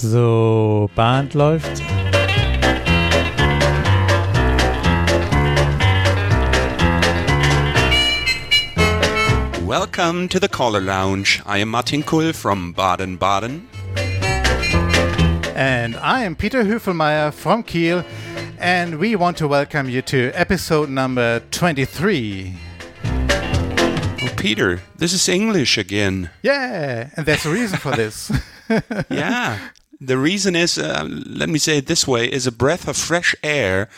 So, Band läuft. Welcome to the Caller Lounge. I am Martin Kuhl from Baden-Baden. And I am Peter Hüfelmeier from Kiel, and we want to welcome you to episode number 23. Oh, Peter, this is English again. Yeah, and there's a reason for this. yeah, the reason is, uh, let me say it this way, is a breath of fresh air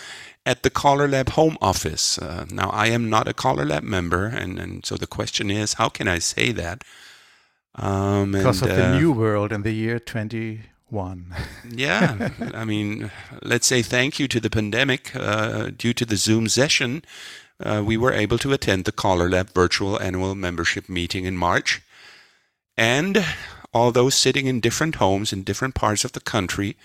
at the Caller Lab home office. Uh, now, I am not a Caller Lab member, and, and so the question is, how can I say that? Um, because and, of the uh, new world in the year 21. yeah, I mean, let's say thank you to the pandemic. Uh, due to the Zoom session, uh, we were able to attend the Caller Lab virtual annual membership meeting in March. And although sitting in different homes in different parts of the country,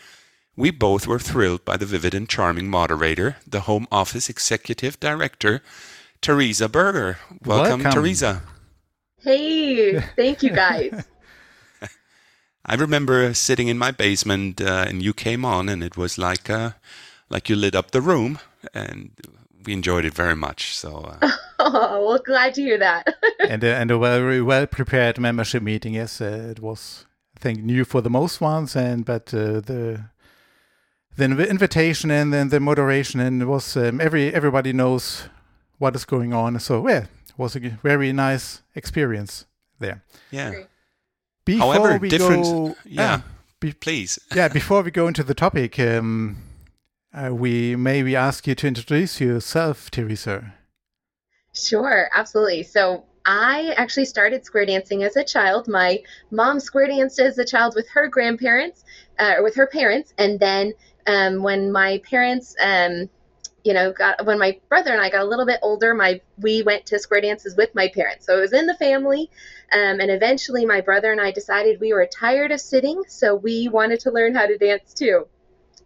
we both were thrilled by the vivid and charming moderator, the Home Office Executive Director, Teresa Berger. Welcome, Welcome. Teresa. Hey, thank you guys. I remember sitting in my basement uh, and you came on, and it was like uh, like you lit up the room, and we enjoyed it very much. So, uh, oh, well, glad to hear that. and a, and a very well prepared membership meeting. Yes, uh, it was. I think new for the most ones, and but uh, the the invitation and then the moderation and it was um, every everybody knows what is going on so yeah it was a very nice experience there yeah before however we different go, yeah be, please yeah before we go into the topic um, uh, we maybe ask you to introduce yourself teresa sure absolutely so I actually started square dancing as a child. My mom square danced as a child with her grandparents, uh, or with her parents, and then um, when my parents, um, you know, got when my brother and I got a little bit older, my we went to square dances with my parents. So it was in the family, um, and eventually my brother and I decided we were tired of sitting, so we wanted to learn how to dance too.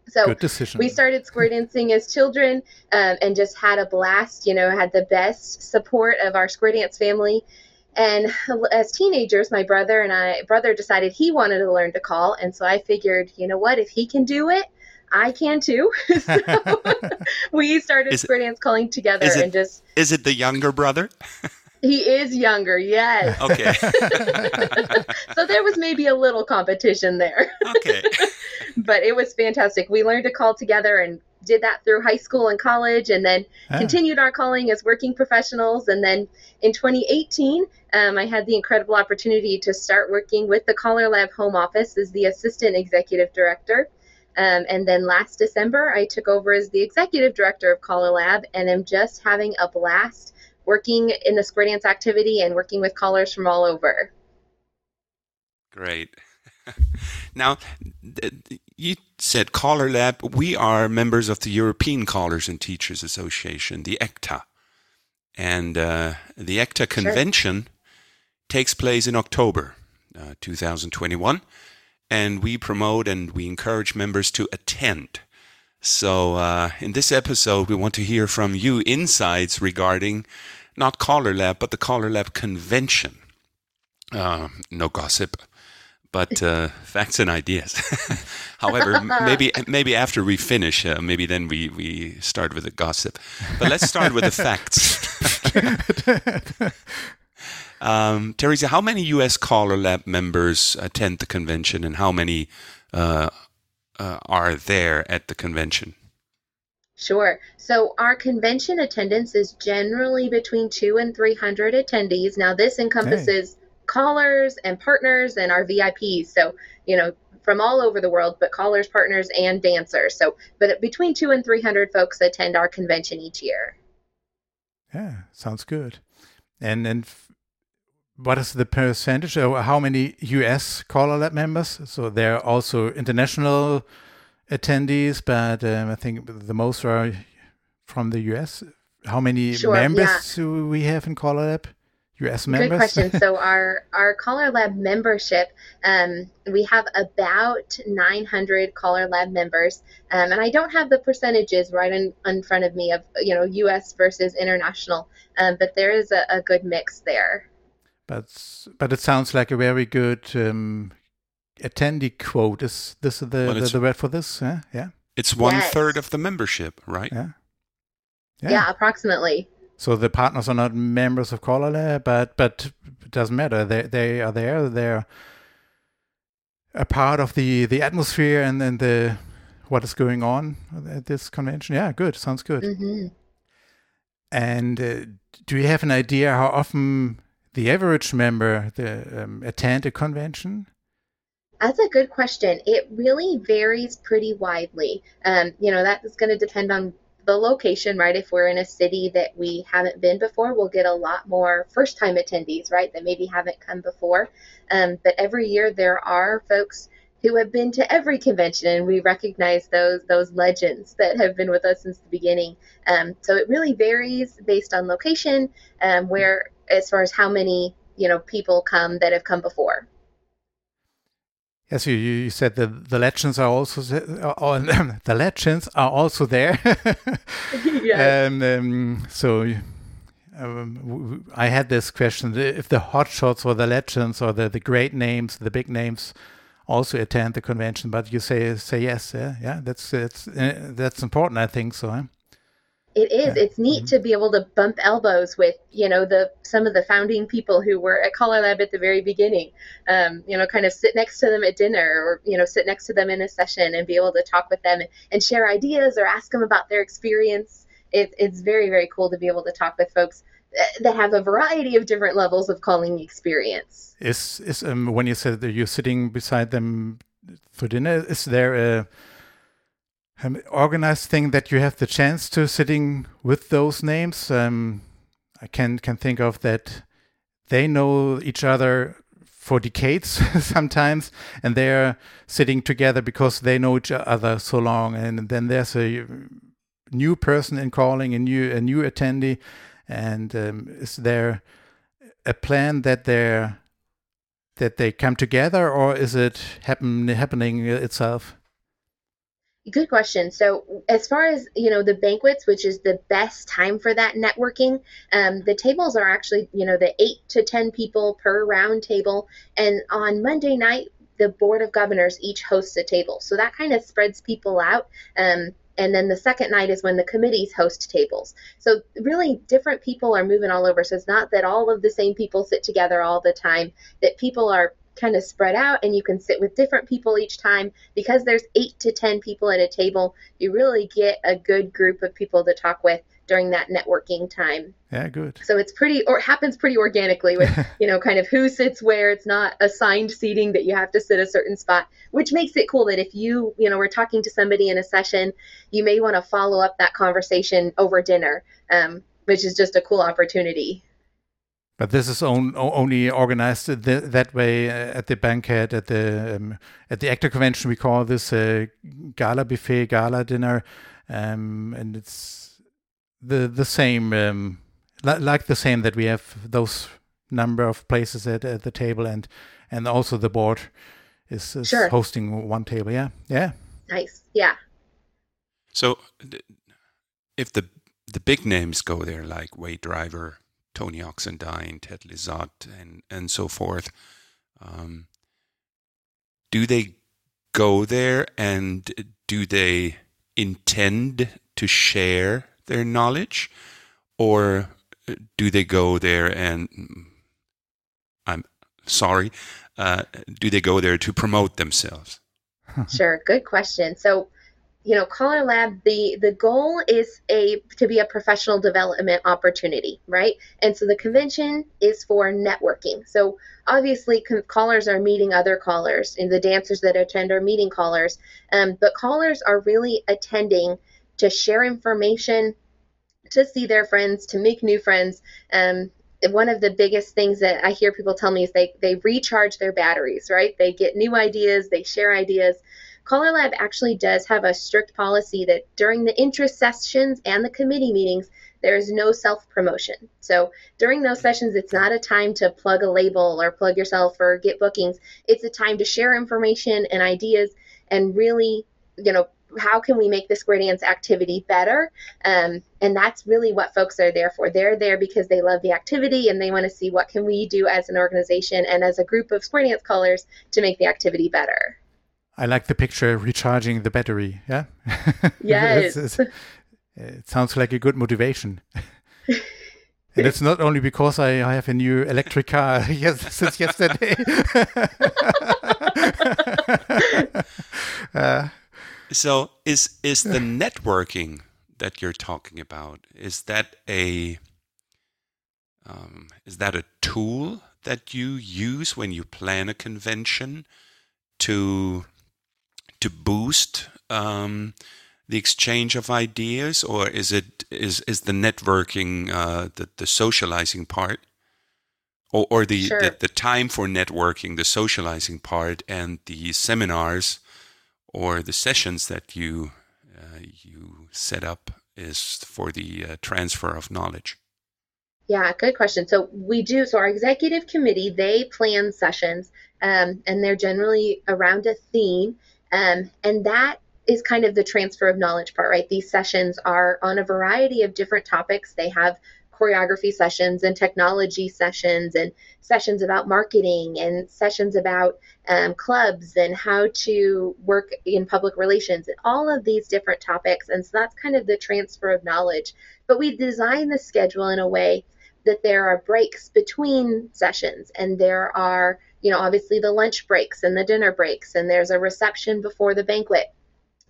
So we started square dancing as children um, and just had a blast. You know, had the best support of our square dance family. And as teenagers, my brother and I, brother decided he wanted to learn to call, and so I figured, you know what, if he can do it, I can too. so we started is square dance calling together it, and just. Is it the younger brother? He is younger, yes. Okay. so there was maybe a little competition there. Okay. but it was fantastic. We learned to call together and did that through high school and college and then ah. continued our calling as working professionals. And then in 2018, um, I had the incredible opportunity to start working with the Caller Lab Home Office as the assistant executive director. Um, and then last December, I took over as the executive director of Caller Lab and am just having a blast working in the square dance activity and working with callers from all over. Great. now, you said Caller Lab. We are members of the European Callers and Teachers Association, the ECTA. And uh, the ECTA convention sure. takes place in October uh, 2021 and we promote and we encourage members to attend. So, uh, in this episode, we want to hear from you insights regarding not Caller Lab, but the Caller Lab convention. Uh, no gossip, but uh, facts and ideas. However, maybe maybe after we finish, uh, maybe then we, we start with the gossip. But let's start with the facts. Um, Teresa, how many U.S. Caller Lab members attend the convention, and how many uh, uh, are there at the convention? Sure. So our convention attendance is generally between two and three hundred attendees. Now this encompasses hey. callers and partners and our VIPs. So you know from all over the world, but callers, partners, and dancers. So, but between two and three hundred folks attend our convention each year. Yeah, sounds good. And and what is the percentage or how many US Caller Lab members? So there are also international attendees, but um, I think the most are from the US. How many sure, members yeah. do we have in Caller Lab? US members? Good question. so our our Caller Lab membership, um, we have about 900 Caller Lab members, um, and I don't have the percentages right in, in front of me of you know US versus international, um, but there is a, a good mix there but but it sounds like a very good um, attendee quote. Is this the, Well, the, it's- the word for this? Yeah, yeah, It's one Yes. third of the membership, right? yeah. Yeah, approximately. So the partners are not members of Caller but but it doesn't matter. They they are there. They're a part of the the atmosphere and and the what is going on at this convention. Yeah, good. Sounds good. hmm And uh, do you have an idea how often the average member the, um, attend a convention? That's a good question. It really varies pretty widely. Um, you know, that is going to depend on the location, right? If we're in a city that we haven't been before, we'll get a lot more first time attendees, right? That maybe haven't come before. Um, but every year there are folks who have been to every convention and we recognize those those legends that have been with us since the beginning. Um, so it really varies based on location, um, where as far as how many, you know, people come that have come before. Yes, you, you said the the legends are also uh, uh, the legends are also there. Yes. Um, um, so um, I had this question: if the hotshots or the legends or the, the great names, the big names, also attend the convention, but you say say yes, yeah, yeah, that's it's uh, that's important, I think so. Huh? It is. Yeah. It's neat to be able to bump elbows with, you know, the some of the founding people who were at Caller Lab at the very beginning. Um, you know, kind of sit next to them at dinner or, you know, sit next to them in a session and be able to talk with them and share ideas or ask them about their experience. It, it's very, very cool to be able to talk with folks that- that have a variety of different levels of calling experience. Is is um, when you said that you're sitting beside them for dinner? Is there a um, organized thing that you have the chance to sitting with those names? Um, I can can think of that. They know each other for decades sometimes, and they're sitting together because they know each other so long. And then there's a new person in calling, a new a new attendee, and um, is there a plan that they're that they come together, or is it happen happening itself? Good question. So, as far as you know, the banquets, which is the best time for that networking, um, the tables are actually you know the eight to ten people per round table, and on Monday night, the board of governors each hosts a table. So that kind of spreads people out. Um, and then the second night is when the committees host tables. So really, different people are moving all over. So it's not that all of the same people sit together all the time. That people are kind of spread out and you can sit with different people each time. Because there's eight to ten people at a table you really get a good group of people to talk with during that networking time. Yeah, good. so it's pretty or it happens pretty organically with you know kind of who sits where. It's not assigned seating that you have to sit a certain spot which makes it cool that if you you know we're talking to somebody in a session you may want to follow up that conversation over dinner um, which is just a cool opportunity But this is on, only organized th that way uh, at the banquet, at the um, at the ECTA convention. We call this a gala buffet, gala dinner, um, and it's the the same, um, li- like the same that we have those number of places at, at the table, and and also the board is, is Sure. hosting one table. Yeah, yeah. nice yeah So, if the the big names go there, like Wade Driver, Tony Oxendine, Ted Lizotte, and and so forth, um, do they go there and do they intend to share their knowledge, or do they go there and I'm sorry, uh, do they go there to promote themselves? Sure, good question. So, you know, Caller Lab, the the goal is a to be a professional development opportunity, right? And so the convention is for networking. So obviously, con- callers are meeting other callers, and the dancers that attend are meeting callers. Um, but callers are really attending to share information, to see their friends, to make new friends. Um, one of the biggest things that I hear people tell me is they they recharge their batteries, right? They get new ideas, they share ideas. Caller Lab actually does have a strict policy that during the interest sessions and the committee meetings, there is no self promotion. So during those sessions, it's not a time to plug a label or plug yourself or get bookings. It's a time to share information and ideas and really, you know, how can we make the square dance activity better um, and that's really what folks are there for they're there because they love the activity and they want to see what can we do as an organization and as a group of square dance callers to make the activity better i like the picture recharging the battery yeah? Yes. it's, it's, it sounds like a good motivation. And it's not only because I, I have a new electric car yes, since yesterday. uh, so is is the networking that you're talking about is that a um, is that a tool that you use when you plan a convention to to boost um, the exchange of ideas, or is it is is the networking uh, the the socializing part, or or the, sure. the the time for networking, the socializing part, and the seminars or the sessions that you uh, you set up is for the uh, transfer of knowledge? Yeah, good question. So we do. So our executive committee they plan sessions, um, and they're generally around a theme, um, and that is kind of the transfer of knowledge part, right? These sessions are on a variety of different topics. They have choreography sessions and technology sessions and sessions about marketing and sessions about um, clubs and how to work in public relations and all of these different topics. And so that's kind of the transfer of knowledge. But we design the schedule in a way that there are breaks between sessions and there are, you know, obviously the lunch breaks and the dinner breaks and there's a reception before the banquet.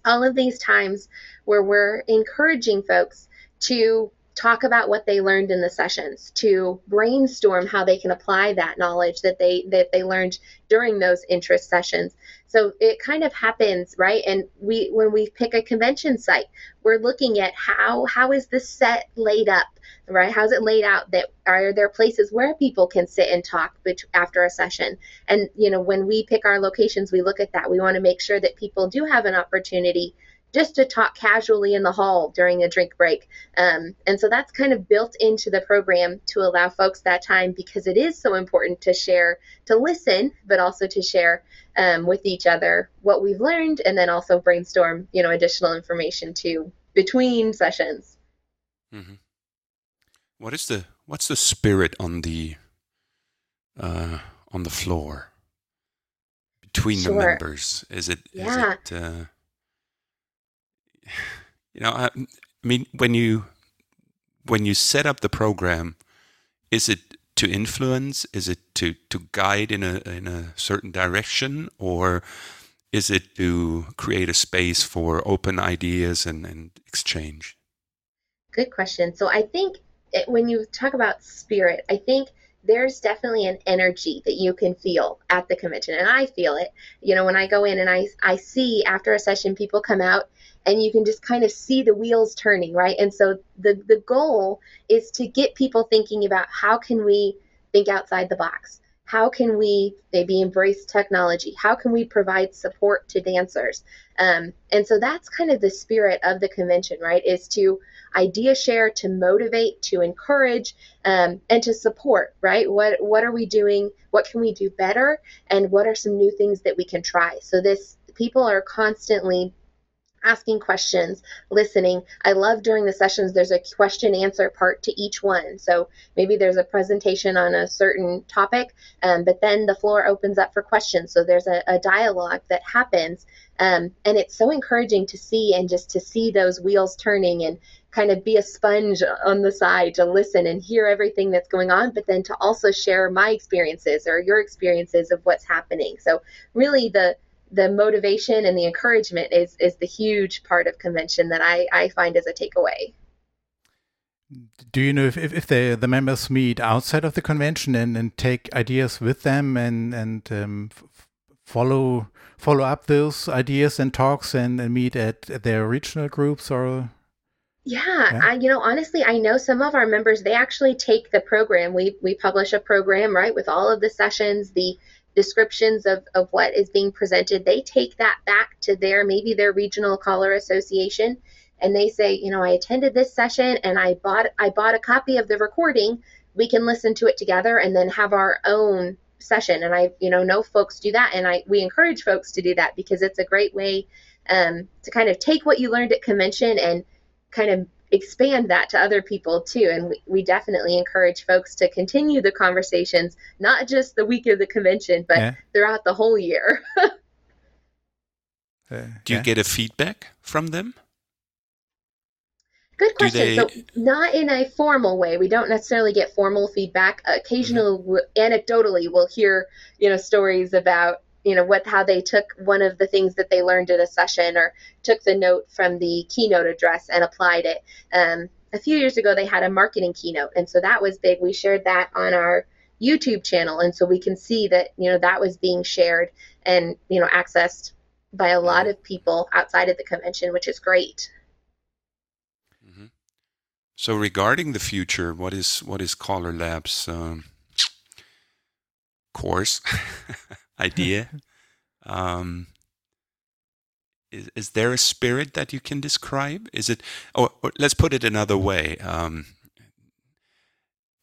All of these times where we're encouraging folks to talk about what they learned in the sessions to brainstorm how they can apply that knowledge that they that they learned during those interest sessions. So it kind of happens right? And we when we pick a convention site we're looking at how how is the set laid up right? How's it laid out that are there places where people can sit and talk after a session? And you know when we pick our locations we look at that. We want to make sure that people do have an opportunity just to talk casually in the hall during a drink break. Um, and so that's kind of built into the program to allow folks that time because it is so important to share, to listen, but also to share um, with each other what we've learned and then also brainstorm, you know, additional information too between sessions. Mm-hmm. What is the what's the spirit on the uh, on the floor between sure. the members? Is it yeah. is it uh, you know, I, I mean, when you when you set up the program, is it to influence? Is it to to guide in a in a certain direction, or is it to create a space for open ideas and, and exchange? Good question. So I think it, when you talk about spirit, I think there's definitely an energy that you can feel at the convention and i feel it. You know when i go in and i i see after a session people come out and you can just kind of see the wheels turning right? And so the the goal is to get people thinking about how can we think outside the box how can we maybe embrace technology? How can we provide support to dancers? Um, and so that's kind of the spirit of the convention right? Is to idea share to motivate to encourage um, and to support right? What what are we doing? What can we do better? And what are some new things that we can try? So this people are constantly asking questions, listening. I love during the sessions, there's a question answer part to each one. So maybe there's a presentation on a certain topic, um, but then the floor opens up for questions. So there's a, a dialogue that happens. Um, and it's so encouraging to see and just to see those wheels turning and kind of be a sponge on the side to listen and hear everything that's going on, but then to also share my experiences or your experiences of what's happening. So really the the motivation and the encouragement is is the huge part of convention that I, I find as a takeaway. Do you know if, if, if the, the members meet outside of the convention and, and take ideas with them and and um, follow follow up those ideas and talks and, and meet at, at their regional groups or? Yeah, yeah, I you know honestly I know some of our members they actually take the program. We we publish a program right with all of the sessions the descriptions of, of what is being presented, they take that back to their maybe their regional caller association and they say, you know, I attended this session and I bought I bought a copy of the recording. We can listen to it together and then have our own session. And I, you know, know folks do that and I we encourage folks to do that because it's a great way um, to kind of take what you learned at convention and kind of expand that to other people too. And we, we definitely encourage folks to continue the conversations, not just the week of the convention, but Yeah. throughout the whole year. Uh, Do you yeah. get a feedback from them? Good Do question. So, not in a formal way. We don't necessarily get formal feedback. Occasionally, w anecdotally, we'll hear you know stories about you know what how they took one of the things that they learned at a session or took the note from the keynote address and applied it. Um, a few years ago, they had a marketing keynote, and so that was big. We shared that on our YouTube channel, and so we can see that you know that was being shared and you know accessed by a lot of people outside of the convention, which is great. hmm So regarding the future, what is what is Caller Labs um, course idea? um, is, is there a spirit that you can describe? Is it, or, or let's put it another way. Um,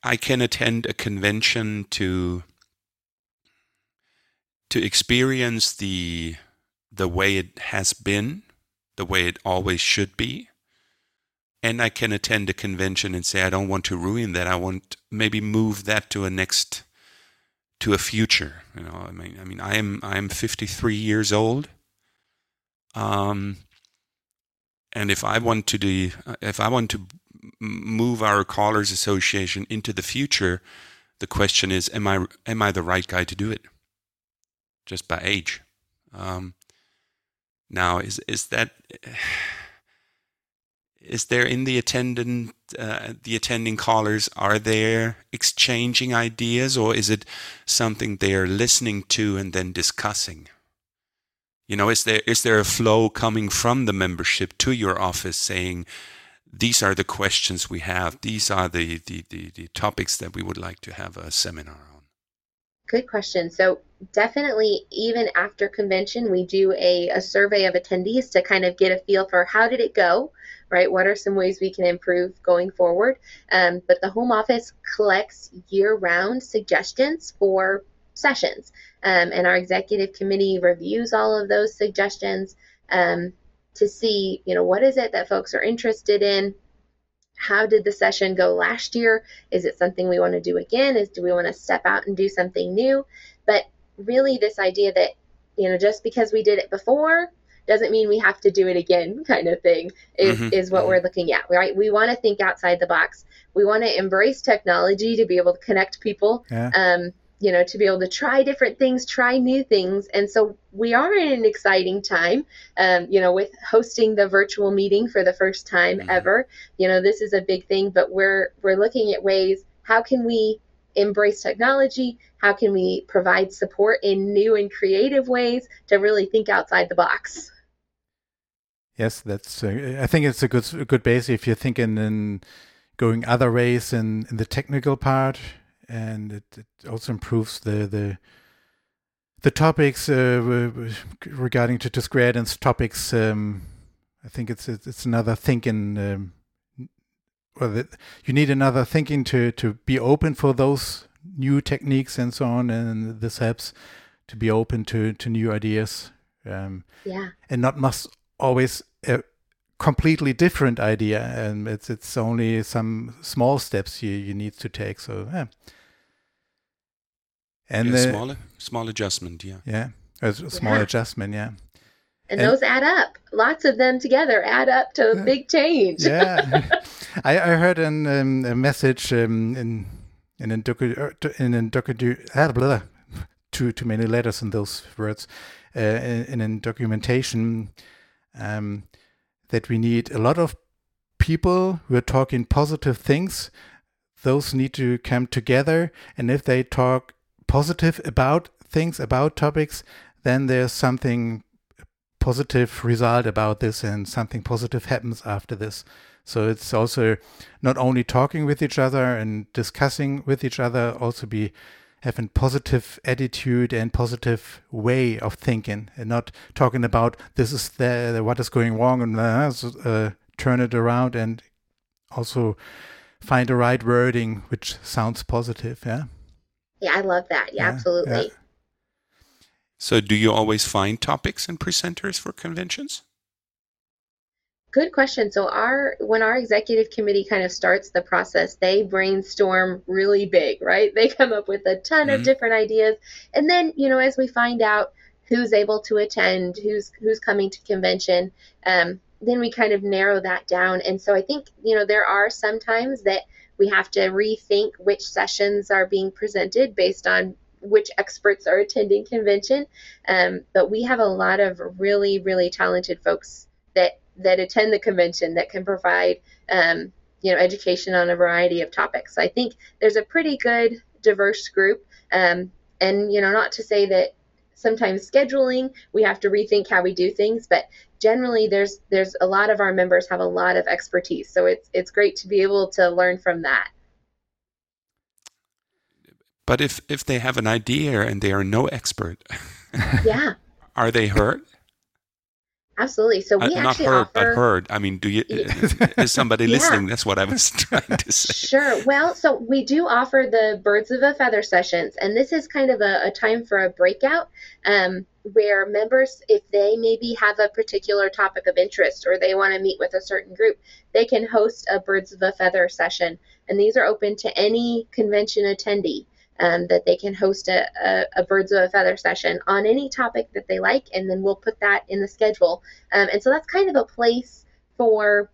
I can attend a convention to to experience the the way it has been, the way it always should be. And I can attend a convention and say, I don't want to ruin that. I want maybe move that to a next, to a future. You know, I mean, I mean, I am I am 53 years old. Um, and if I want to do, if I want to move our callers association into the future, the question is, am I am I the right guy to do it? Just by age. Um, now, is is that is there in the attendant uh, the attending callers are they exchanging ideas or is it something they are listening to and then discussing? You know, is there is there a flow coming from the membership to your office saying these are the questions we have, these are the the, the, the topics that we would like to have a seminar on? Good question. So definitely, even after convention, we do a, a survey of attendees to kind of get a feel for how did it go, right? What are some ways we can improve going forward? Um, but the home office collects year-round suggestions for sessions, um, and our executive committee reviews all of those suggestions um, to see, you know, what is it that folks are interested in. How did the session go last year? Is it something we want to do again? Is do we want to step out and do something new? But really, this idea that you know just because we did it before doesn't mean we have to do it again, kind of thing, is Mhm, is what mhm. we're looking at. Right? We want to think outside the box. We want to embrace technology to be able to connect people. Yeah. Um, you know, to be able to try different things, try new things. And so we are in an exciting time, um, you know, with hosting the virtual meeting for the first time Mhm. ever. You know, this is a big thing, but we're we're looking at ways how can we embrace technology? How can we provide support in new and creative ways to really think outside the box? Yes, that's. Uh, I think it's a good a good base if you're thinking in going other ways in, in the technical part, and it, it also improves the the the topics uh, regarding to, to square dance topics. Um, I think it's it's, it's another thinking. Um, well, the, you need another thinking to to be open for those new techniques and so on, and this helps to be open to to new ideas. Um, Yeah. and not must always a completely different idea and it's it's only some small steps you, you need to take so yeah and yeah, uh, small small adjustment, yeah. yeah a s- small Yeah. adjustment yeah And, And- those add up. Lots of them together add up to a Yeah. big change. yeah I, I heard an, um, a message um, in in a docu uh, do- in a docu ah, blah, blah, too too many letters in those words uh, in, in a documentation um, that we need a lot of people who are talking positive things. Those need to come together and if they talk positive about things about topics then there's something positive result about this and something positive happens after this. So it's also not only talking with each other and discussing with each other also be having positive attitude and positive way of thinking and not talking about this is the what is going wrong and uh, uh, turn it around and also find the right wording which sounds positive yeah Yeah, I love that. Yeah, Yeah, absolutely. yeah. So, do you always find topics and presenters for conventions? Good question. So our when our executive committee kind of starts the process, they brainstorm really big, right? They come up with a ton mm-hmm. of different ideas. And then, you know, as we find out who's able to attend, who's who's coming to convention, um, then we kind of narrow that down. And so I think, you know, there are some times that we have to rethink which sessions are being presented based on which experts are attending convention. Um, but we have a lot of really, really talented folks that that attend the convention that can provide um, you know education on a variety of topics. So I think there's a pretty good diverse group. Um, and you know, not to say that sometimes scheduling we have to rethink how we do things, but generally there's there's a lot of our members have a lot of expertise. So it's it's great to be able to learn from that. But if if they have an idea and they are no expert, yeah, are they hurt? Absolutely. So we uh, not heard, offer, but heard. I mean, do you? is somebody yeah. listening? That's what I was trying to say. Sure. Well, so we do offer the birds of a feather sessions, and this is kind of a, a time for a breakout, um, where members, if they maybe have a particular topic of interest or they want to meet with a certain group, they can host a birds of a feather session, and these are open to any convention attendee um, that they can host a, a, a, birds of a feather session on any topic that they like, and then we'll put that in the schedule. Um, and so that's kind of a place for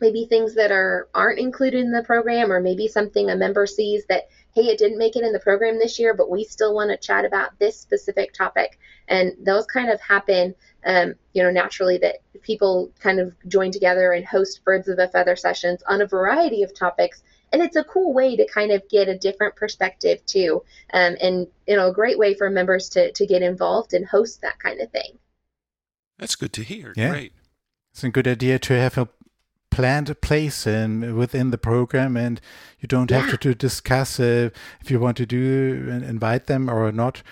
maybe things that are aren't included in the program, or maybe something a member sees that hey, it didn't make it in the program this year, but we still want to chat about this specific topic. And those kind of happen, um, you know, naturally that people kind of join together and host birds of a feather sessions on a variety of topics and it's a cool way to kind of get a different perspective too. Um, and you know a great way for members to to get involved and host that kind of thing. That's good to hear. Yeah. great. It's a good idea to have a planned place in within the program and you don't yeah. have to, to discuss uh, if you want to do and invite them or not.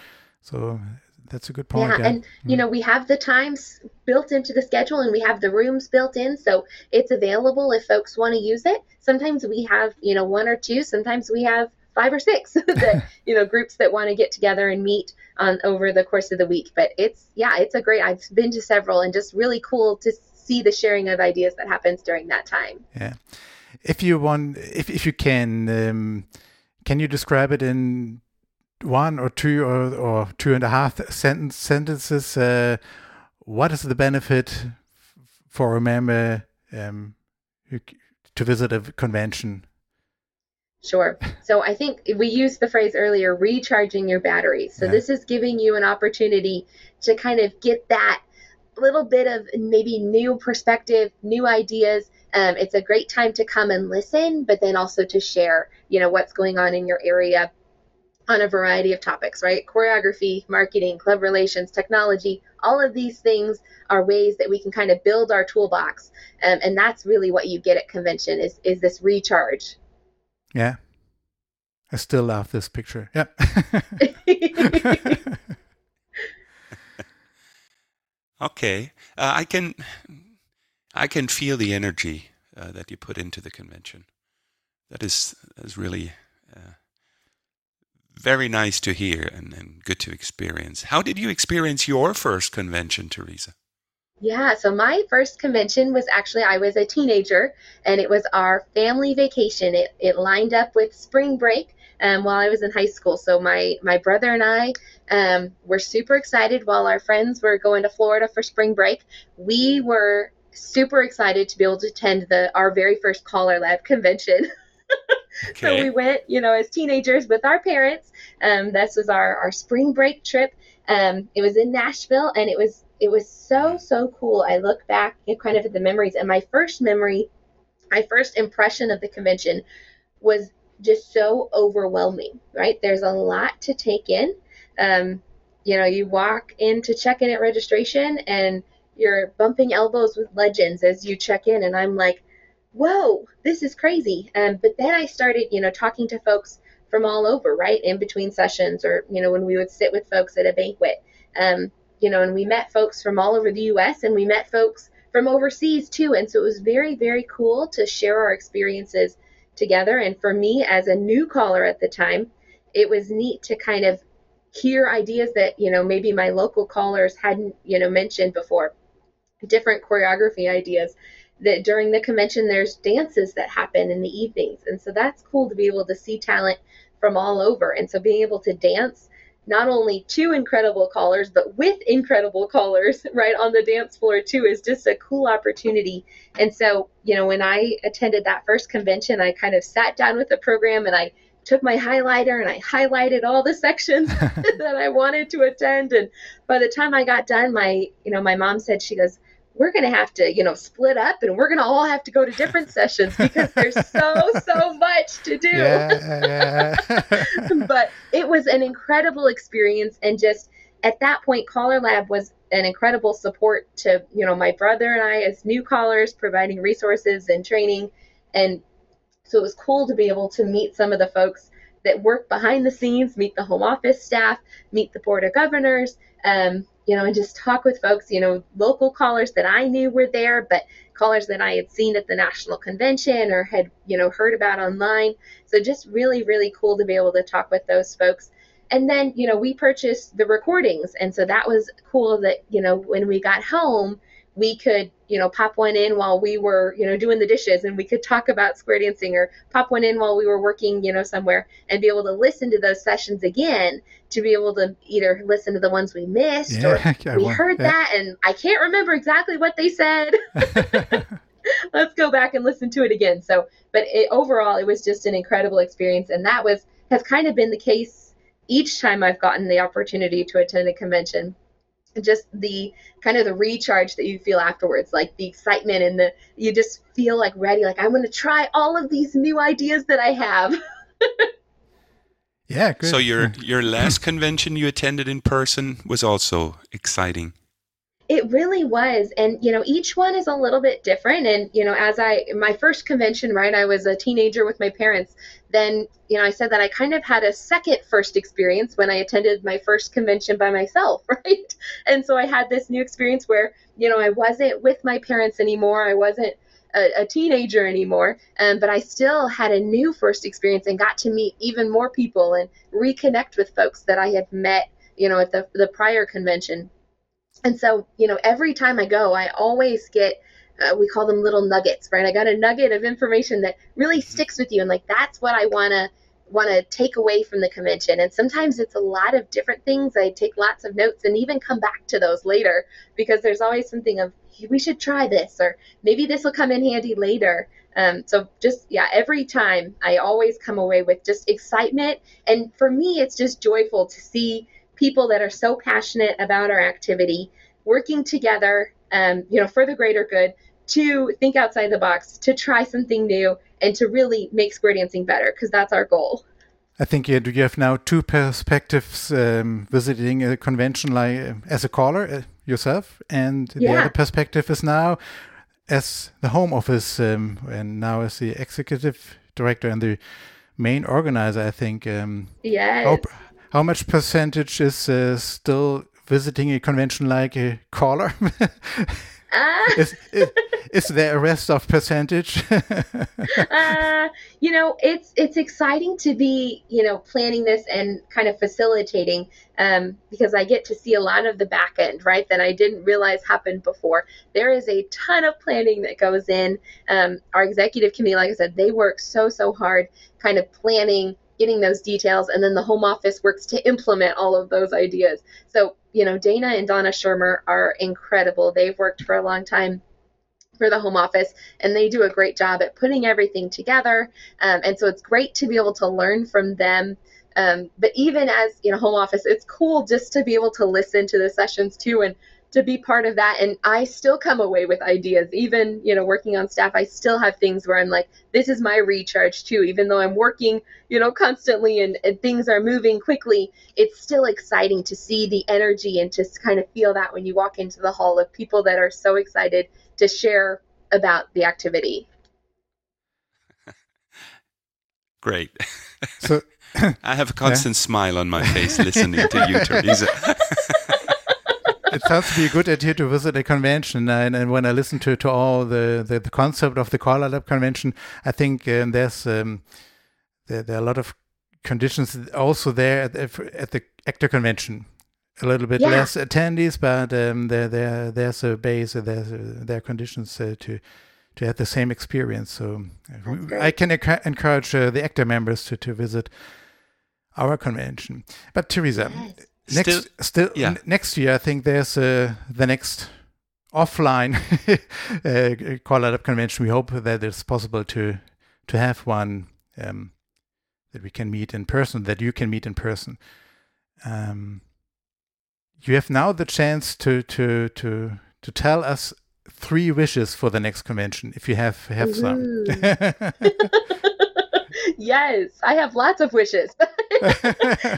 So that's a good point. Yeah, and you hmm. know we have the times built into the schedule, and we have the rooms built in, so it's available if folks want to use it. Sometimes we have you know one or two. Sometimes we have five or six that you know groups that want to get together and meet on over the course of the week. But it's yeah, it's a great. I've been to several, and just really cool to see the sharing of ideas that happens during that time. Yeah, if you want, if if you can, um, can you describe it in one or two or, or two and a half sentence, sentences, uh, what is the benefit for a member um, to visit a convention? Sure. So I think we used the phrase earlier, recharging your batteries. So yeah. this is giving you an opportunity to kind of get that little bit of maybe new perspective, new ideas. Um, it's a great time to come and listen, but then also to share, you know, what's going on in your area on a variety of topics, right? Choreography, marketing, club relations, technology, all of these things are ways that we can kind of build our toolbox. Um, and that's really what you get at convention is, is this recharge. Yeah. I still love this picture. Yeah. okay. Uh, I can, I can feel the energy uh, that you put into the convention. That is, is really, uh, very nice to hear and, and good to experience. How did you experience your first convention, Teresa? Yeah, so my first convention was actually I was a teenager and it was our family vacation. It, it lined up with spring break um, while I was in high school. So my, my brother and I um, were super excited while our friends were going to Florida for spring break. We were super excited to be able to attend the our very first Caller Lab convention. Okay. so we went, you know, as teenagers with our parents. Um, this was our, our spring break trip. Um, it was in Nashville, and it was it was so so cool. I look back kind of at the memories, and my first memory, my first impression of the convention was just so overwhelming. Right? There's a lot to take in. Um, you know, you walk in to check in at registration, and you're bumping elbows with legends as you check in, and I'm like, whoa, this is crazy. Um, but then I started, you know, talking to folks from all over, right, in between sessions, or you know, when we would sit with folks at a banquet, um, you know, and we met folks from all over the U.S. and we met folks from overseas too, and so it was very, very cool to share our experiences together. And for me, as a new caller at the time, it was neat to kind of hear ideas that you know maybe my local callers hadn't you know mentioned before, different choreography ideas that during the convention there's dances that happen in the evenings. And so that's cool to be able to see talent from all over. And so being able to dance not only to incredible callers but with incredible callers right on the dance floor too is just a cool opportunity. And so you know when i attended that first convention i kind of sat down with the program and i took my highlighter and i highlighted all the sections that i wanted to attend. And by the time i got done my you know my mom said she goes we're going to have to, you know, split up and we're going to all have to go to different sessions because there's so, so much to do. Yeah, but it was an incredible experience. And just at that point, Caller Lab was an incredible support to, you know, my brother and I as new callers, providing resources and training. And so it was cool to be able to meet some of the folks that work behind the scenes, meet the home office staff, meet the board of governors, um, you know, and just talk with folks, you know, local callers that I knew were there, but callers that I had seen at the national convention or had, you know, heard about online. So just really, really cool to be able to talk with those folks. And then, you know, we purchased the recordings. And so that was cool that, you know, when we got home, we could, you know, pop one in while we were, you know, doing the dishes and we could talk about square dancing or pop one in while we were working, you know, somewhere and be able to listen to those sessions again to be able to either listen to the ones we missed yeah, or we heard yeah. that and I can't remember exactly what they said. Let's go back and listen to it again. So, but it, overall, it was just an incredible experience. And that was, has kind of been the case each time I've gotten the opportunity to attend a convention just the kind of the recharge that you feel afterwards like the excitement and the you just feel like ready like i'm going to try all of these new ideas that i have yeah good. so your your last convention you attended in person was also exciting it really was. And, you know, each one is a little bit different. And, you know, as I, my first convention, right, I was a teenager with my parents. Then, you know, I said that I kind of had a second first experience when I attended my first convention by myself, right? And so I had this new experience where, you know, I wasn't with my parents anymore. I wasn't a, a teenager anymore. Um, but I still had a new first experience and got to meet even more people and reconnect with folks that I had met, you know, at the, the prior convention. And so, you know, every time I go, I always get uh, we call them little nuggets, right? I got a nugget of information that really sticks with you, and like that's what I want to want to take away from the convention. And sometimes it's a lot of different things. I take lots of notes and even come back to those later because there's always something of we should try this or maybe this will come in handy later. Um, so just yeah, every time I always come away with just excitement, and for me, it's just joyful to see people that are so passionate about our activity working together, um, you know, for the greater good to think outside the box, to try something new, and to really make square dancing better because that's our goal. I think you have now two perspectives um, visiting a convention like uh, as a caller uh, yourself, and yeah. the other perspective is now as the home office um, and now as the executive director and the main organizer. I think. Um, yes. How much percentage is uh, still visiting a convention like a caller? Uh, is, is, is, there a rest of percentage? uh, you know, it's it's exciting to be you know planning this and kind of facilitating um, because I get to see a lot of the back end right that I didn't realize happened before. There is a ton of planning that goes in. Um, our executive committee, like I said, they work so so hard, kind of planning getting those details, and then the home office works to implement all of those ideas. So, you know, Dana and Donna Shermer are incredible. They've worked for a long time for the home office and they do a great job at putting everything together um, and so it's great to be able to learn from them um, but even as you know home office it's cool just to be able to listen to the sessions too and to be part of that. And i still come away with ideas. Even you know working on staff i still have things where i'm like this is my recharge too. Even though i'm working you know constantly and, and things are moving quickly it's still exciting to see the energy and just kind of feel that when you walk into the hall of people that are so excited to share about the activity. Great. So i have a constant yeah. smile on my face listening to you teresa it sounds to be a good idea to visit a convention. And, and when I listen to, to all the, the, the concept of the Caller Lab convention, I think um, there's um, there, there are a lot of conditions also there at, at the ECTA convention. A little bit yeah. less attendees, but um, there, there, there's a base, there's, there are conditions uh, to to have the same experience. So I can encourage uh, the ECTA members to, to visit our convention. But Teresa, yes. Next still, still yeah. next year I think there's uh, the next offline uh, Caller Lab convention. We hope that it's possible to to have one um, that we can meet in person, that you can meet in person. Um, you have now the chance to to to to tell us three wishes for the next convention if you have have some. yes, I have lots of wishes.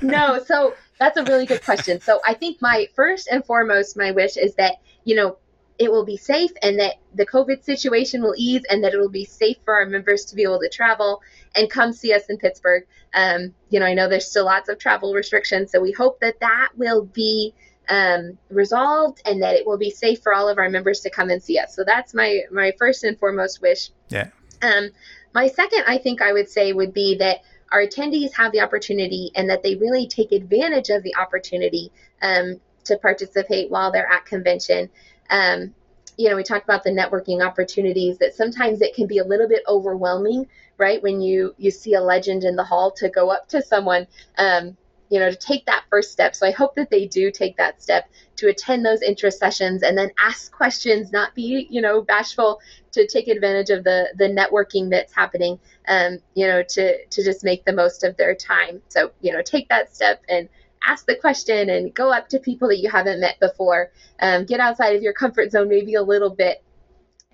No, so that's a really good question. So I think my first and foremost my wish is that, you know, it will be safe and that the COVID situation will ease and that it will be safe for our members to be able to travel and come see us in Pittsburgh. Um, you know, I know there's still lots of travel restrictions, so we hope that that will be um, resolved and that it will be safe for all of our members to come and see us. So that's my my first and foremost wish. Yeah. Um, my second, I think I would say would be that our attendees have the opportunity and that they really take advantage of the opportunity um, to participate while they're at convention. Um, you know, we talked about the networking opportunities that sometimes it can be a little bit overwhelming, right? When you you see a legend in the hall to go up to someone, um, you know, to take that first step. So I hope that they do take that step to attend those interest sessions and then ask questions, not be, you know, bashful to take advantage of the the networking that's happening, um, you know, to to just make the most of their time. So, you know, take that step and ask the question and go up to people that you haven't met before. Um, get outside of your comfort zone maybe a little bit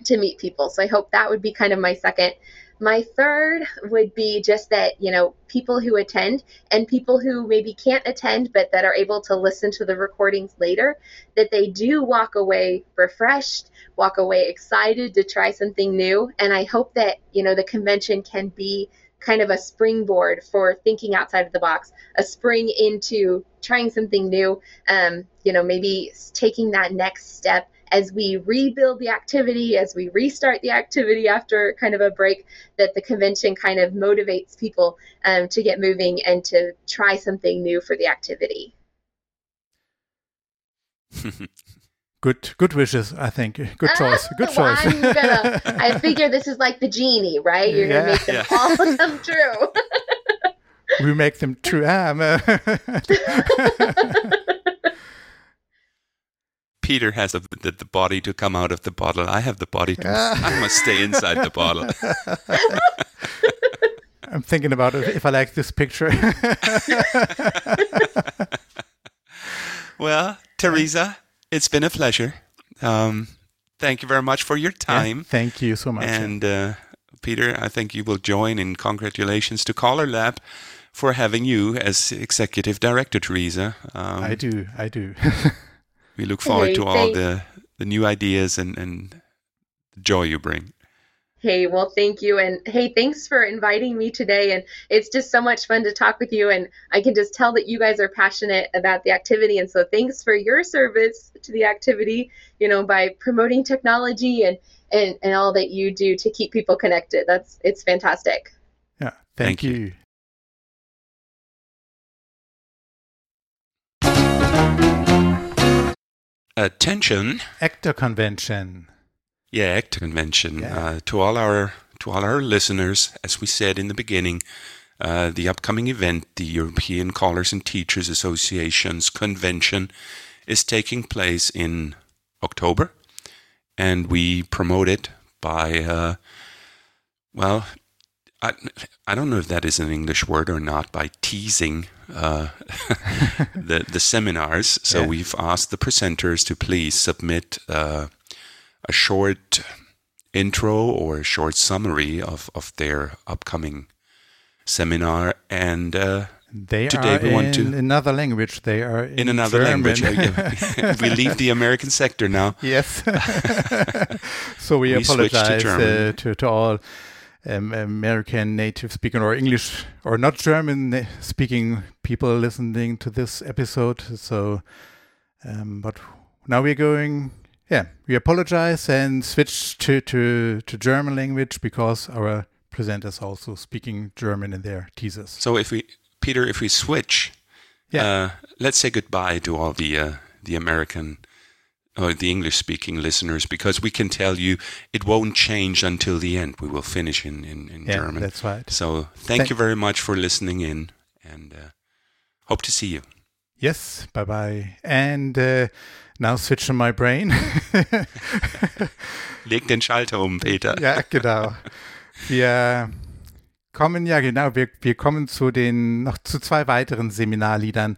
to meet people. So I hope that would be kind of my second. My third would be just that, you know, people who attend and people who maybe can't attend but that are able to listen to the recordings later, that they do walk away refreshed, walk away excited to try something new. And I hope that, you know, the convention can be kind of a springboard for thinking outside of the box, a spring into trying something new, um, you know, maybe taking that next step as we rebuild the activity, as we restart the activity after kind of a break, that the convention kind of motivates people um, to get moving and to try something new for the activity. good, good wishes. I think good choice. Good well, choice. Gonna, I figure this is like the genie, right? You're yeah. gonna make them yeah. all come true. we make them true. Ah, Peter has the, the, the, body to come out of the bottle. I have the body to. I must stay inside the bottle. I'm thinking about it if I like this picture. well, Teresa, it's been a pleasure. Um, thank you very much for your time. Yeah, thank you so much. And uh, Peter, I think you will join in congratulations to Caller Lab for having you as executive director, Teresa. Um, I do. I do. We look forward hey, to all the, the new ideas and, and the joy you bring. Hey, well, thank you. And hey, thanks for inviting me today. And it's just so much fun to talk with you. And I can just tell that you guys are passionate about the activity. And so thanks for your service to the activity, you know, by promoting technology and, and, and all that you do to keep people connected. That's, it's fantastic. Yeah. Thank, thank you. you. Attention. ECTA convention. Yeah, ECTA convention. Yeah. Uh, to all our to all our listeners, as we said in the beginning, uh, the upcoming event, the European Callers and Teachers Association's convention, is taking place in October, and we promote it by, uh, well, I, I don't know if that is an English word or not, by teasing uh, the the seminars. So yeah. we've asked the presenters to please submit uh, a short intro or a short summary of of their upcoming seminar, and uh, they today are we want in to, another language. They are in, in another German. language. we leave the American sector now. Yes. so we, we apologize to, uh, to, to all um, American native speaking or English or not German speaking people listening to this episode. So, um, but now we're going. Yeah, we apologize and switch to, to, to German language because our presenters also speaking German in their teasers. So if we, Peter, if we switch, yeah, uh, let's say goodbye to all the uh, the American or the English speaking listeners because we can tell you it won't change until the end. We will finish in, in, in yeah, German. That's right. So thank, thank you very much for listening in and uh, hope to see you. Yes, bye bye. And uh, now switch on my brain. Leg den Schalter um, Peter. ja, genau. Wir kommen, ja genau, wir, wir kommen zu den, noch zu zwei weiteren Seminarliedern.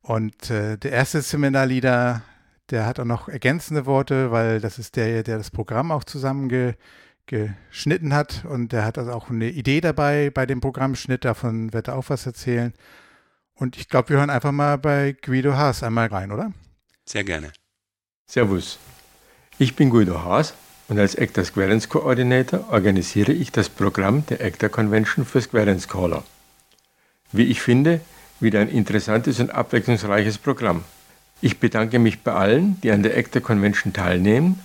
Und äh, der erste Seminarlieder, der hat auch noch ergänzende Worte, weil das ist der, der das Programm auch zusammengeschnitten hat. Und der hat also auch eine Idee dabei bei dem Programmschnitt, davon wird er auch was erzählen. Und ich glaube, wir hören einfach mal bei Guido Haas einmal rein, oder? Sehr gerne. Servus. Ich bin Guido Haas und als Actor Squarence Coordinator organisiere ich das Programm der Actor Convention für Squarence Caller. Wie ich finde, wieder ein interessantes und abwechslungsreiches Programm. Ich bedanke mich bei allen, die an der Actor Convention teilnehmen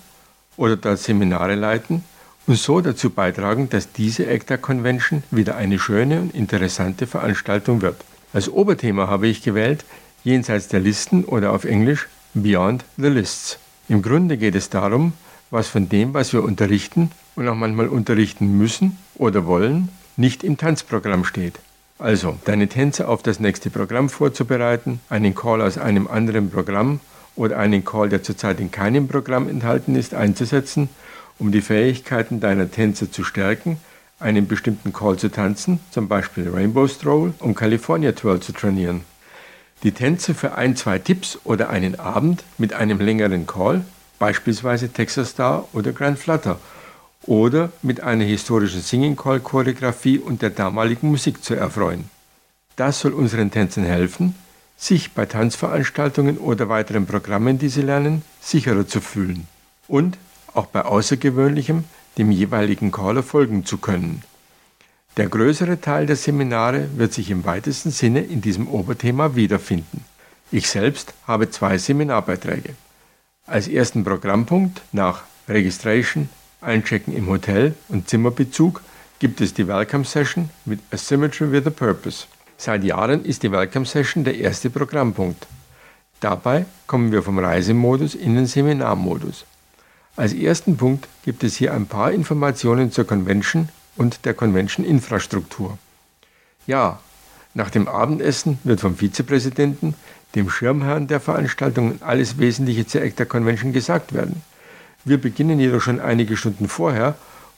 oder dort Seminare leiten und so dazu beitragen, dass diese Actor Convention wieder eine schöne und interessante Veranstaltung wird. Als Oberthema habe ich gewählt, jenseits der Listen oder auf Englisch Beyond the Lists. Im Grunde geht es darum, was von dem, was wir unterrichten und auch manchmal unterrichten müssen oder wollen, nicht im Tanzprogramm steht. Also, deine Tänze auf das nächste Programm vorzubereiten, einen Call aus einem anderen Programm oder einen Call, der zurzeit in keinem Programm enthalten ist, einzusetzen, um die Fähigkeiten deiner Tänze zu stärken, einen bestimmten Call zu tanzen, zum Beispiel Rainbow Stroll, um California Twirl zu trainieren. Die Tänze für ein, zwei Tipps oder einen Abend mit einem längeren Call beispielsweise Texas Star oder Grand Flutter, oder mit einer historischen Singing Call Choreografie und der damaligen Musik zu erfreuen. Das soll unseren Tänzern helfen, sich bei Tanzveranstaltungen oder weiteren Programmen, die sie lernen, sicherer zu fühlen und auch bei Außergewöhnlichem dem jeweiligen Caller folgen zu können. Der größere Teil der Seminare wird sich im weitesten Sinne in diesem Oberthema wiederfinden. Ich selbst habe zwei Seminarbeiträge. Als ersten Programmpunkt nach Registration, Einchecken im Hotel und Zimmerbezug gibt es die Welcome Session mit A Symmetry with a Purpose. Seit Jahren ist die Welcome Session der erste Programmpunkt. Dabei kommen wir vom Reisemodus in den Seminarmodus. Als ersten Punkt gibt es hier ein paar Informationen zur Convention und der Convention-Infrastruktur. Ja, nach dem Abendessen wird vom Vizepräsidenten dem Schirmherrn der Veranstaltungen alles Wesentliche zur ACTA Convention gesagt werden. Wir beginnen jedoch schon einige Stunden vorher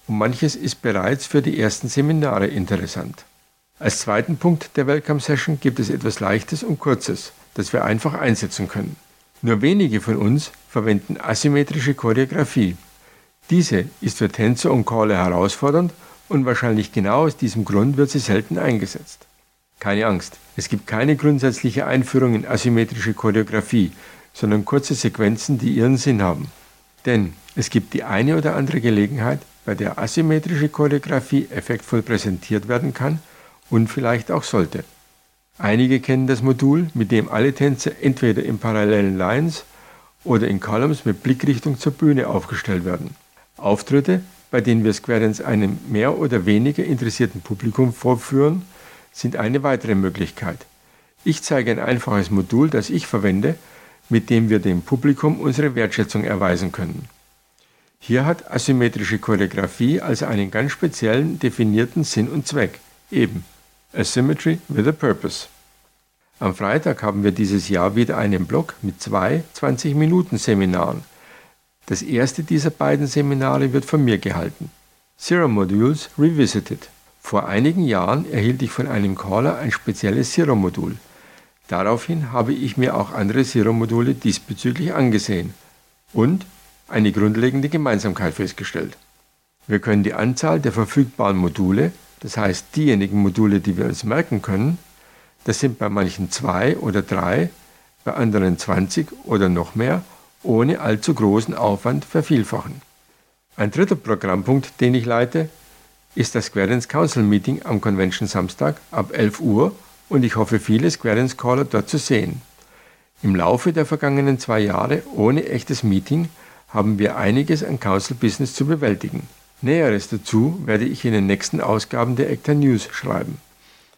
und manches ist bereits für die ersten Seminare interessant. Als zweiten Punkt der Welcome Session gibt es etwas Leichtes und Kurzes, das wir einfach einsetzen können. Nur wenige von uns verwenden asymmetrische Choreografie. Diese ist für Tänzer und Caller herausfordernd und wahrscheinlich genau aus diesem Grund wird sie selten eingesetzt. Keine Angst, es gibt keine grundsätzliche Einführung in asymmetrische Choreografie, sondern kurze Sequenzen, die ihren Sinn haben. Denn es gibt die eine oder andere Gelegenheit, bei der asymmetrische Choreografie effektvoll präsentiert werden kann und vielleicht auch sollte. Einige kennen das Modul, mit dem alle Tänze entweder in parallelen Lines oder in Columns mit Blickrichtung zur Bühne aufgestellt werden. Auftritte, bei denen wir Square Dance einem mehr oder weniger interessierten Publikum vorführen, sind eine weitere Möglichkeit. Ich zeige ein einfaches Modul, das ich verwende, mit dem wir dem Publikum unsere Wertschätzung erweisen können. Hier hat asymmetrische Choreografie also einen ganz speziellen definierten Sinn und Zweck, eben Asymmetry with a Purpose. Am Freitag haben wir dieses Jahr wieder einen Block mit zwei 20-Minuten-Seminaren. Das erste dieser beiden Seminare wird von mir gehalten. Zero Modules Revisited. Vor einigen Jahren erhielt ich von einem Caller ein spezielles Zero-Modul. Daraufhin habe ich mir auch andere Zero-Module diesbezüglich angesehen und eine grundlegende Gemeinsamkeit festgestellt. Wir können die Anzahl der verfügbaren Module, das heißt diejenigen Module, die wir uns merken können, das sind bei manchen zwei oder drei, bei anderen 20 oder noch mehr, ohne allzu großen Aufwand vervielfachen. Ein dritter Programmpunkt, den ich leite, ist das Squarens Council Meeting am Convention Samstag ab 11 Uhr und ich hoffe viele Squarens Caller dort zu sehen. Im Laufe der vergangenen zwei Jahre ohne echtes Meeting haben wir einiges an Council Business zu bewältigen. Näheres dazu werde ich in den nächsten Ausgaben der ECTA News schreiben.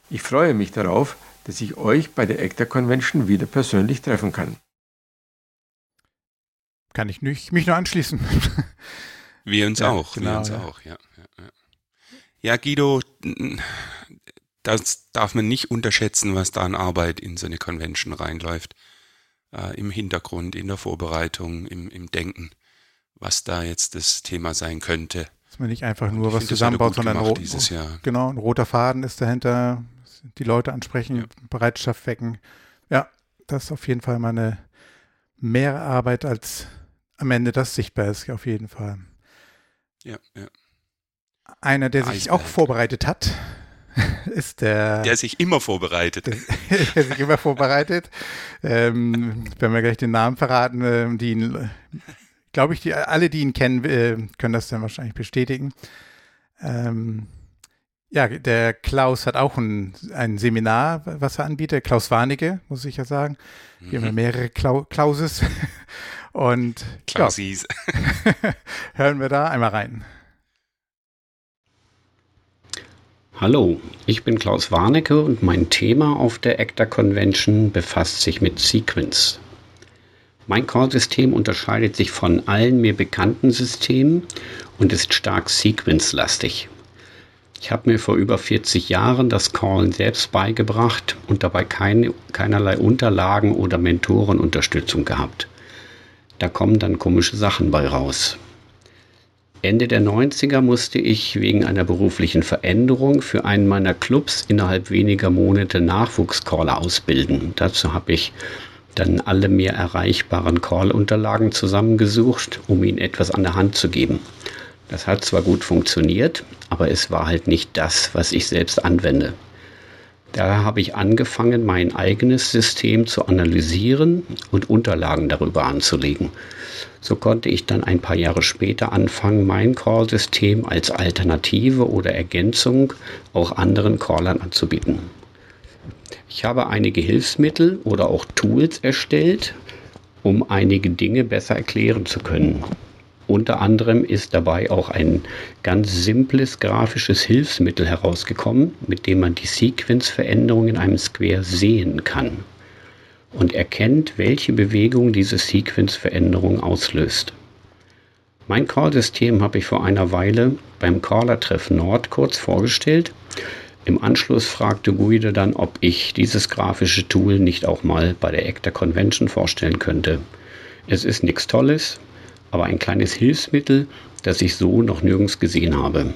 Ich freue mich darauf, dass ich euch bei der ECTA Convention wieder persönlich treffen kann. kann ich nicht, mich nur anschließen. Wir uns ja, auch, genau, wir uns ja. auch, ja, ja. Ja, Guido, das darf man nicht unterschätzen, was da an Arbeit in so eine Convention reinläuft. Äh, Im Hintergrund, in der Vorbereitung, im, im Denken, was da jetzt das Thema sein könnte. Dass man nicht einfach nur was zusammenbaut, sondern ro genau, ein roter Faden ist dahinter, die Leute ansprechen, ja. Bereitschaft wecken. Ja, das ist auf jeden Fall mal eine mehr Arbeit als am Ende das sichtbar ist, auf jeden Fall. Ja, ja. Einer, der sich Eisberg. auch vorbereitet hat, ist der. Der sich immer vorbereitet. Der, der sich immer vorbereitet. Ähm, wenn wir gleich den Namen verraten, äh, die ihn, glaube ich, die, alle, die ihn kennen, äh, können das dann wahrscheinlich bestätigen. Ähm, ja, der Klaus hat auch ein, ein Seminar, was er anbietet. Klaus Warnecke, muss ich ja sagen. Wir mhm. haben mehrere Klau Klauses. Und Klausis. Ja, hören wir da einmal rein. Hallo, ich bin Klaus Warnecke und mein Thema auf der ACTA Convention befasst sich mit Sequence. Mein Call-System unterscheidet sich von allen mir bekannten Systemen und ist stark Sequence-lastig. Ich habe mir vor über 40 Jahren das Callen selbst beigebracht und dabei keine, keinerlei Unterlagen oder Mentorenunterstützung gehabt. Da kommen dann komische Sachen bei raus. Ende der 90er musste ich wegen einer beruflichen Veränderung für einen meiner Clubs innerhalb weniger Monate Nachwuchscaller ausbilden. Dazu habe ich dann alle mir erreichbaren Call-Unterlagen zusammengesucht, um ihnen etwas an der Hand zu geben. Das hat zwar gut funktioniert, aber es war halt nicht das, was ich selbst anwende. Da habe ich angefangen, mein eigenes System zu analysieren und Unterlagen darüber anzulegen. So konnte ich dann ein paar Jahre später anfangen, mein Call-System als Alternative oder Ergänzung auch anderen Callern anzubieten. Ich habe einige Hilfsmittel oder auch Tools erstellt, um einige Dinge besser erklären zu können. Unter anderem ist dabei auch ein ganz simples grafisches Hilfsmittel herausgekommen, mit dem man die Sequenzveränderung in einem Square sehen kann und erkennt, welche Bewegung diese Sequenzveränderung auslöst. Mein Call-System habe ich vor einer Weile beim Caller-Treff Nord kurz vorgestellt. Im Anschluss fragte Guide dann, ob ich dieses grafische Tool nicht auch mal bei der ACTA Convention vorstellen könnte. Es ist nichts Tolles, aber ein kleines Hilfsmittel, das ich so noch nirgends gesehen habe.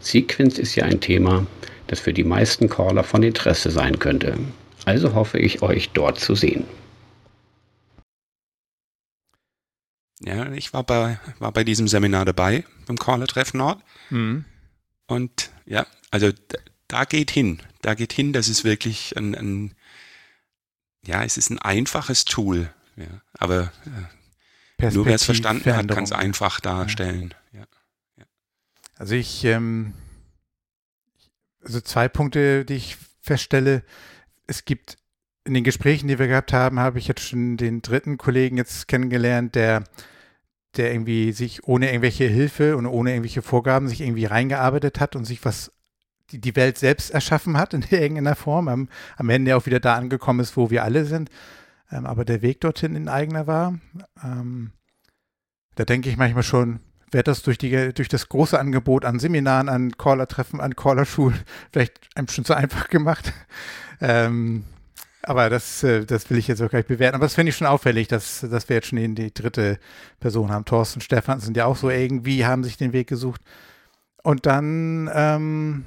Sequence ist ja ein Thema, das für die meisten Caller von Interesse sein könnte. Also hoffe ich, euch dort zu sehen. Ja, ich war bei, war bei diesem Seminar dabei, beim Caller-Treff Nord. Mhm. Und ja, also da geht hin. Da geht hin, das ist wirklich ein, ein ja, es ist ein einfaches Tool. Ja, aber äh, nur wer es verstanden hat, kann es einfach darstellen. Ja. Ja. Also ich, ähm, also zwei Punkte, die ich feststelle. Es gibt in den Gesprächen, die wir gehabt haben, habe ich jetzt schon den dritten Kollegen jetzt kennengelernt, der, der irgendwie sich ohne irgendwelche Hilfe und ohne irgendwelche Vorgaben sich irgendwie reingearbeitet hat und sich was die, die Welt selbst erschaffen hat in irgendeiner Form, am, am Ende auch wieder da angekommen ist, wo wir alle sind ähm, aber der Weg dorthin in eigener war. Ähm, da denke ich manchmal schon, wird das durch, die, durch das große Angebot an Seminaren, an Caller-Treffen, an Caller-Schulen vielleicht einem schon zu einfach gemacht. Ähm, aber das, äh, das will ich jetzt auch gar nicht bewerten. Aber das finde ich schon auffällig, dass, dass wir jetzt schon in die dritte Person haben. Thorsten Stefan sind ja auch so irgendwie, haben sich den Weg gesucht. Und dann ähm,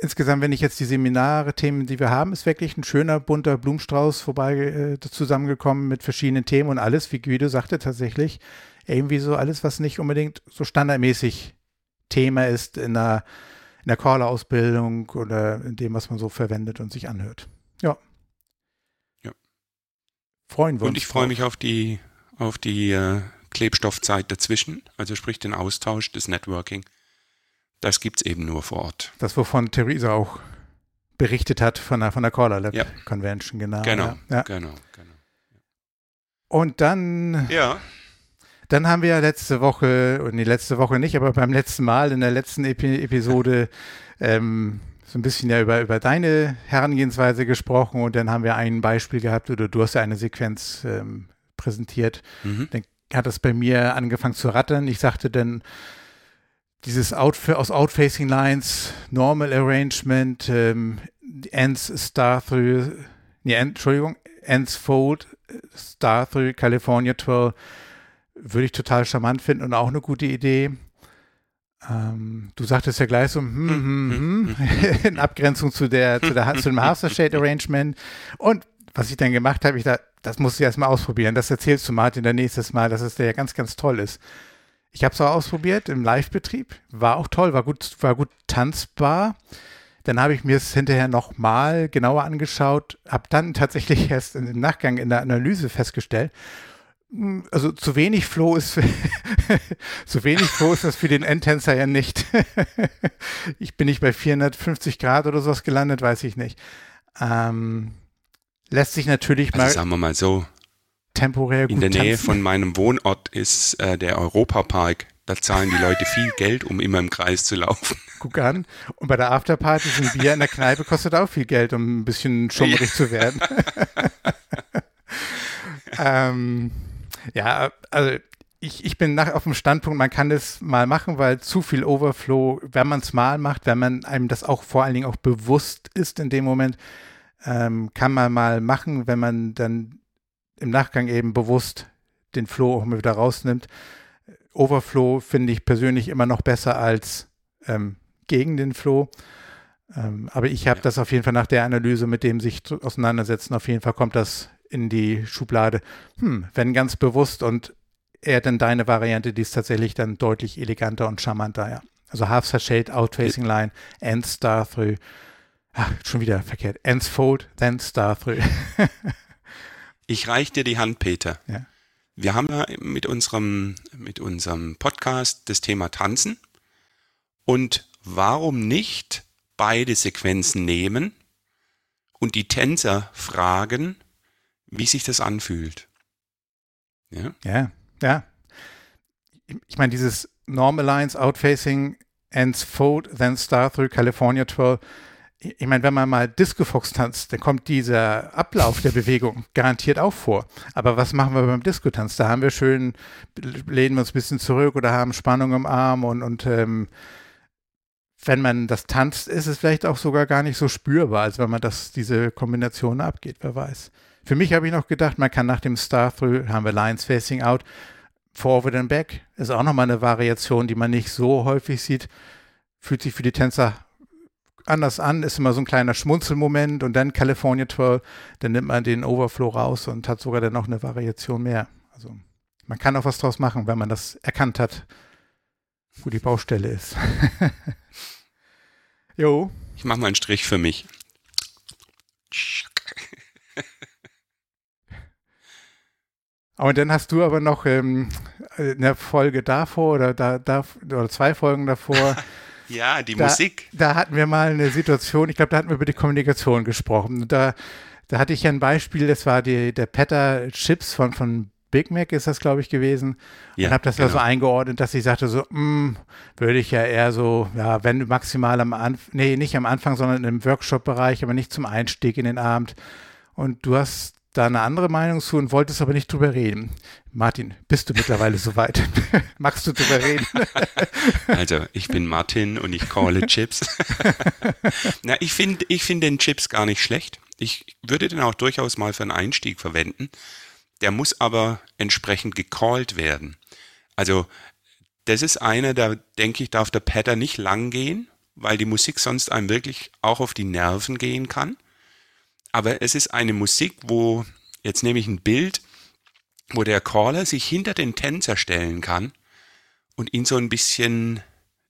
insgesamt, wenn ich jetzt die Seminare, Themen, die wir haben, ist wirklich ein schöner, bunter Blumenstrauß vorbei äh, zusammengekommen mit verschiedenen Themen und alles, wie Guido sagte, tatsächlich irgendwie so alles, was nicht unbedingt so standardmäßig Thema ist in der, in der Caller-Ausbildung oder in dem, was man so verwendet und sich anhört. Ja. Ja. Freuen wir uns. Und ich freue mich auf die, auf die äh, Klebstoffzeit dazwischen, also sprich den Austausch, das Networking. Das gibt es eben nur vor Ort. Das, wovon Theresa auch berichtet hat von der, von der Caller Lab ja. Convention, genau. Genau, ja. genau, genau. Und dann, ja. dann haben wir letzte Woche, und die letzte Woche nicht, aber beim letzten Mal in der letzten Epi Episode ähm, so ein bisschen ja über, über deine Herangehensweise gesprochen und dann haben wir ein Beispiel gehabt, oder du hast ja eine Sequenz ähm, präsentiert. Mhm. Dann hat es bei mir angefangen zu rattern. Ich sagte dann, dieses Out aus Outfacing Lines, Normal Arrangement, ähm, Ends Star Through, nee, Entschuldigung, Ends Fold, Star Through California 12, würde ich total charmant finden und auch eine gute Idee. Ähm, du sagtest ja gleich so, hm, hm, hm, hm, hm. in Abgrenzung zu, der, zu, der, zu dem Half Shade Arrangement. Und was ich dann gemacht habe, ich da, das musst du erstmal ausprobieren. Das erzählst du Martin dann nächstes Mal, dass es der ja ganz, ganz toll ist. Ich habe es auch ausprobiert im Live-Betrieb. War auch toll, war gut, war gut tanzbar. Dann habe ich mir es hinterher nochmal genauer angeschaut, habe dann tatsächlich erst im Nachgang in der Analyse festgestellt, hm, also zu wenig Flow ist für, zu wenig Flow ist das für den Endtänzer ja nicht. ich bin nicht bei 450 Grad oder sowas gelandet, weiß ich nicht. Ähm, lässt sich natürlich also mal. Sagen wir mal so. Temporär gut In der Nähe tanzen. von meinem Wohnort ist äh, der Europapark. Da zahlen die Leute viel Geld, um immer im Kreis zu laufen. Guck an. Und bei der Afterparty sind Bier in der Kneipe kostet auch viel Geld, um ein bisschen schummerig ja. zu werden. ähm, ja, also ich, ich bin nach, auf dem Standpunkt, man kann das mal machen, weil zu viel Overflow, wenn man es mal macht, wenn man einem das auch vor allen Dingen auch bewusst ist in dem Moment, ähm, kann man mal machen, wenn man dann im Nachgang eben bewusst den Flow auch mal wieder rausnimmt. Overflow finde ich persönlich immer noch besser als ähm, gegen den Flow. Ähm, aber ich habe das auf jeden Fall nach der Analyse mit dem sich auseinandersetzen, auf jeden Fall kommt das in die Schublade, hm, wenn ganz bewusst und eher dann deine Variante, die ist tatsächlich dann deutlich eleganter und charmanter, ja. Also Half Shade, Outfacing Line, End Star Through. Ach, schon wieder verkehrt. Ends Fold, then Star Through. Ich reich dir die Hand, Peter. Ja. Wir haben ja mit unserem, mit unserem Podcast das Thema Tanzen. Und warum nicht beide Sequenzen nehmen und die Tänzer fragen, wie sich das anfühlt. Ja, ja. ja. Ich meine, dieses Normal Lines, Outfacing, Ends Fold, then Star Through California 12. Ich meine, wenn man mal Disco Fox tanzt, dann kommt dieser Ablauf der Bewegung garantiert auch vor. Aber was machen wir beim Disco-Tanz? Da haben wir schön, lehnen wir uns ein bisschen zurück oder haben Spannung im Arm und, und ähm, wenn man das tanzt, ist es vielleicht auch sogar gar nicht so spürbar, als wenn man das, diese Kombination abgeht, wer weiß. Für mich habe ich noch gedacht, man kann nach dem Star Through, haben wir Lines Facing Out, Forward and Back. Ist auch nochmal eine Variation, die man nicht so häufig sieht. Fühlt sich für die Tänzer anders an, ist immer so ein kleiner Schmunzelmoment und dann California 12, dann nimmt man den Overflow raus und hat sogar dann noch eine Variation mehr. Also man kann auch was draus machen, wenn man das erkannt hat, wo die Baustelle ist. jo. Ich mache mal einen Strich für mich. Und dann hast du aber noch ähm, eine Folge davor oder, da, da, oder zwei Folgen davor. ja, die da, Musik. Da hatten wir mal eine Situation, ich glaube, da hatten wir über die Kommunikation gesprochen. Da, da hatte ich ja ein Beispiel, das war die, der Petter Chips von, von Big Mac ist das, glaube ich, gewesen. Ja, und habe das genau. ja so eingeordnet, dass ich sagte so, mh, hm, würde ich ja eher so, ja, wenn maximal am Anfang, nee, nicht am Anfang, sondern im Workshop-Bereich, aber nicht zum Einstieg in den Abend. Und du hast da eine andere Meinung zu und wolltest aber nicht drüber reden. Martin, bist du mittlerweile soweit? Magst du drüber reden? also, ich bin Martin und ich calle Chips. Na, ich finde ich find den Chips gar nicht schlecht. Ich würde den auch durchaus mal für einen Einstieg verwenden. Der muss aber entsprechend gecallt werden. Also, das ist einer, da denke ich, darf der Patter nicht lang gehen, weil die Musik sonst einem wirklich auch auf die Nerven gehen kann aber es ist eine Musik, wo, jetzt nehme ich ein Bild, wo der Caller sich hinter den Tänzer stellen kann und ihn so ein bisschen,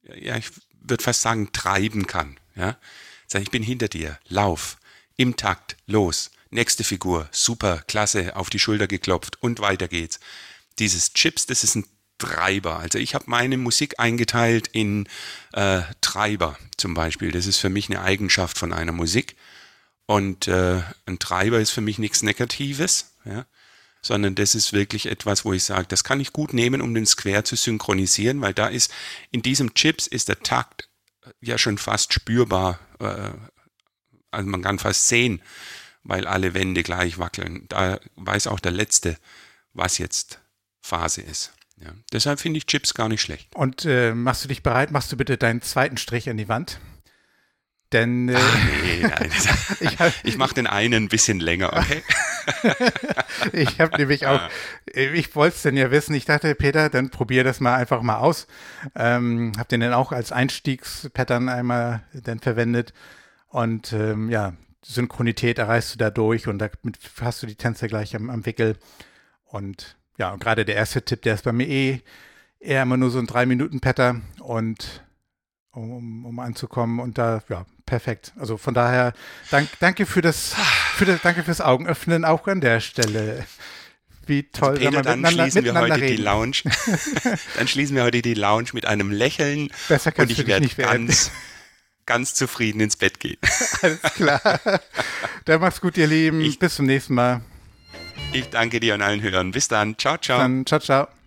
ja, ich würde fast sagen, treiben kann. Ja? Sag, ich bin hinter dir, lauf, im Takt, los, nächste Figur, super, klasse, auf die Schulter geklopft und weiter geht's. Dieses Chips, das ist ein Treiber. Also ich habe meine Musik eingeteilt in äh, Treiber zum Beispiel. Das ist für mich eine Eigenschaft von einer Musik. Und äh, ein Treiber ist für mich nichts Negatives, ja, sondern das ist wirklich etwas, wo ich sage, das kann ich gut nehmen, um den Square zu synchronisieren, weil da ist in diesem Chips ist der Takt ja schon fast spürbar, äh, also man kann fast sehen, weil alle Wände gleich wackeln. Da weiß auch der Letzte, was jetzt Phase ist. Ja. Deshalb finde ich Chips gar nicht schlecht. Und äh, machst du dich bereit? Machst du bitte deinen zweiten Strich an die Wand? Denn äh, Ach, nee, nein. ich, ich mache den einen ein bisschen länger, okay? ich habe nämlich auch, äh, ich wollte es denn ja wissen. Ich dachte, Peter, dann probier das mal einfach mal aus. Ähm, hab den dann auch als Einstiegspattern einmal dann verwendet. Und ähm, ja, Synchronität erreichst du dadurch und damit hast du die Tänze gleich am, am Wickel. Und ja, und gerade der erste Tipp, der ist bei mir eh eher immer nur so ein Drei-Minuten-Patter und um, um anzukommen und da, ja, perfekt. Also von daher, dank, danke für das, für das, danke fürs Augenöffnen auch an der Stelle. Wie also toll, also Peter, dann schließen wir heute reden. die Lounge. dann schließen wir heute die Lounge mit einem Lächeln Besser und ich werde ganz, ganz zufrieden ins Bett gehen. Alles klar. Dann mach's gut, ihr Lieben. Ich, Bis zum nächsten Mal. Ich danke dir und allen Hörern. Bis dann. Ciao, ciao. Dann, ciao, ciao.